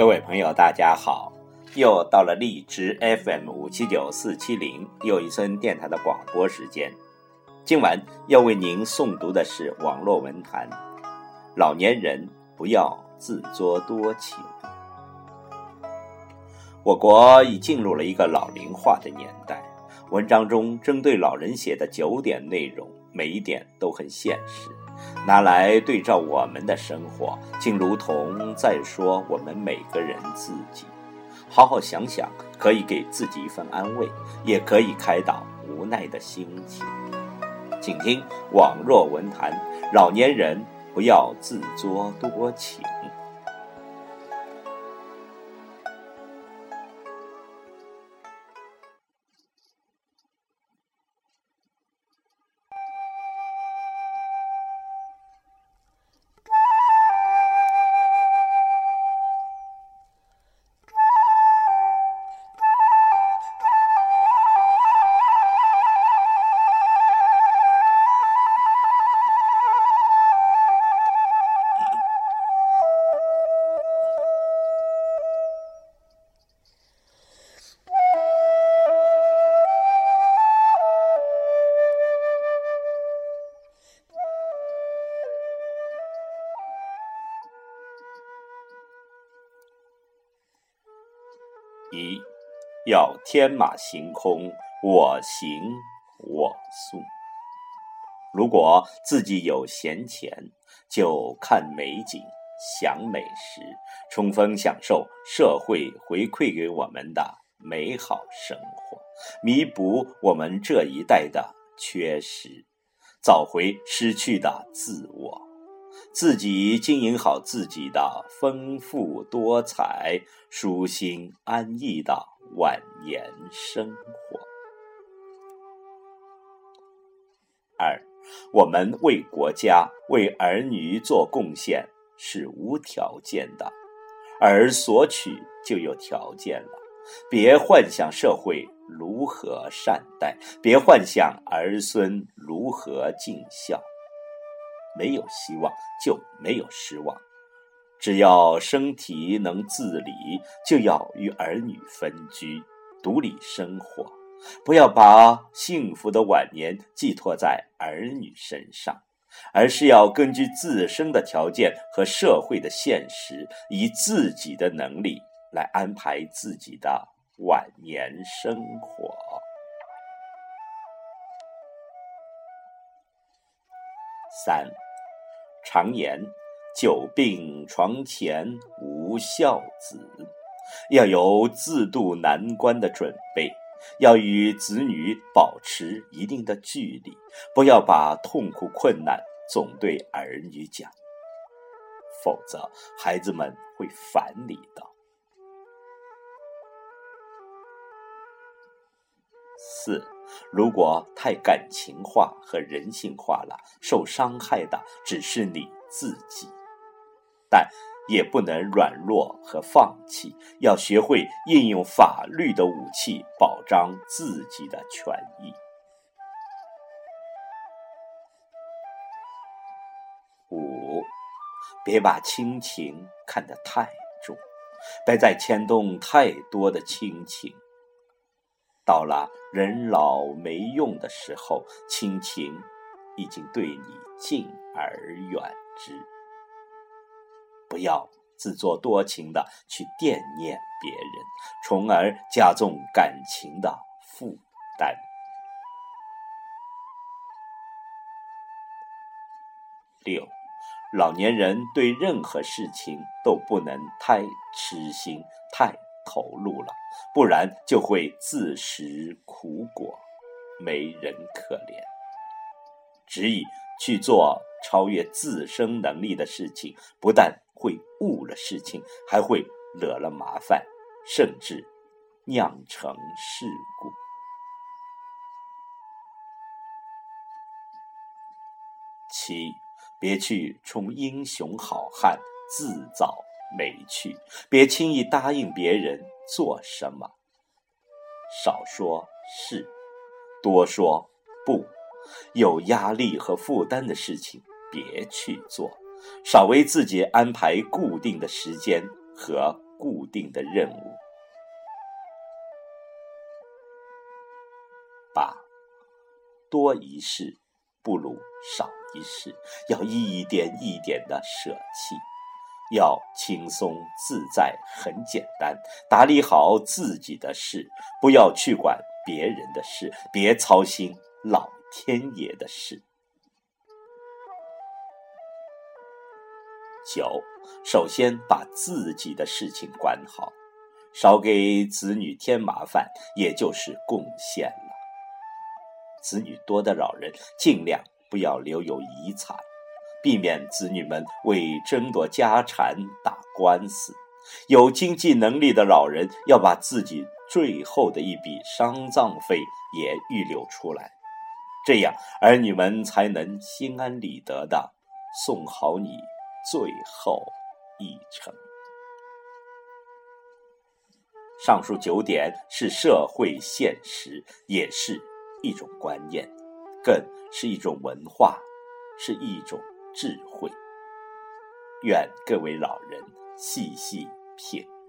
各位朋友，大家好！又到了荔枝 FM 五七九四七零又一村电台的广播时间。今晚要为您诵读的是网络文坛。老年人不要自作多情。我国已进入了一个老龄化的年代。文章中针对老人写的九点内容，每一点都很现实。拿来对照我们的生活，竟如同在说我们每个人自己。好好想想，可以给自己一份安慰，也可以开导无奈的心情。请听网络文坛：老年人不要自作多情。一要天马行空，我行我素。如果自己有闲钱，就看美景，享美食，充分享受社会回馈给我们的美好生活，弥补我们这一代的缺失，找回失去的自我。自己经营好自己的丰富多彩、舒心安逸的晚年生活。二，我们为国家、为儿女做贡献是无条件的，而索取就有条件了。别幻想社会如何善待，别幻想儿孙如何尽孝。没有希望就没有失望，只要身体能自理，就要与儿女分居，独立生活，不要把幸福的晚年寄托在儿女身上，而是要根据自身的条件和社会的现实，以自己的能力来安排自己的晚年生活。三，常言“久病床前无孝子”，要有自渡难关的准备，要与子女保持一定的距离，不要把痛苦困难总对儿女讲，否则孩子们会烦你的。四。如果太感情化和人性化了，受伤害的只是你自己。但也不能软弱和放弃，要学会应用法律的武器，保障自己的权益。五，别把亲情看得太重，别再牵动太多的亲情。到了人老没用的时候，亲情已经对你敬而远之。不要自作多情的去惦念别人，从而加重感情的负担。六，老年人对任何事情都不能太痴心，太。投入了，不然就会自食苦果，没人可怜。执意去做超越自身能力的事情，不但会误了事情，还会惹了麻烦，甚至酿成事故。七，别去充英雄好汉，自找。没趣，别轻易答应别人做什么。少说是，多说不。有压力和负担的事情别去做，少为自己安排固定的时间和固定的任务。八，多一事不如少一事，要一点一点的舍弃，要轻松自在，很简单，打理好自己的事，不要去管别人的事，别操心老天爷的事。九，首先把自己的事情管好，少给子女添麻烦，也就是贡献了。子女多的老人，尽量不要留有遗产，避免子女们为争夺家产打官司。有经济能力的老人，要把自己最后的一笔丧葬费也预留出来，这样儿女们才能心安理得的送好你。最后一程。上述九点是社会现实，也是一种观念，更是一种文化，是一种智慧。愿各位老人细细品。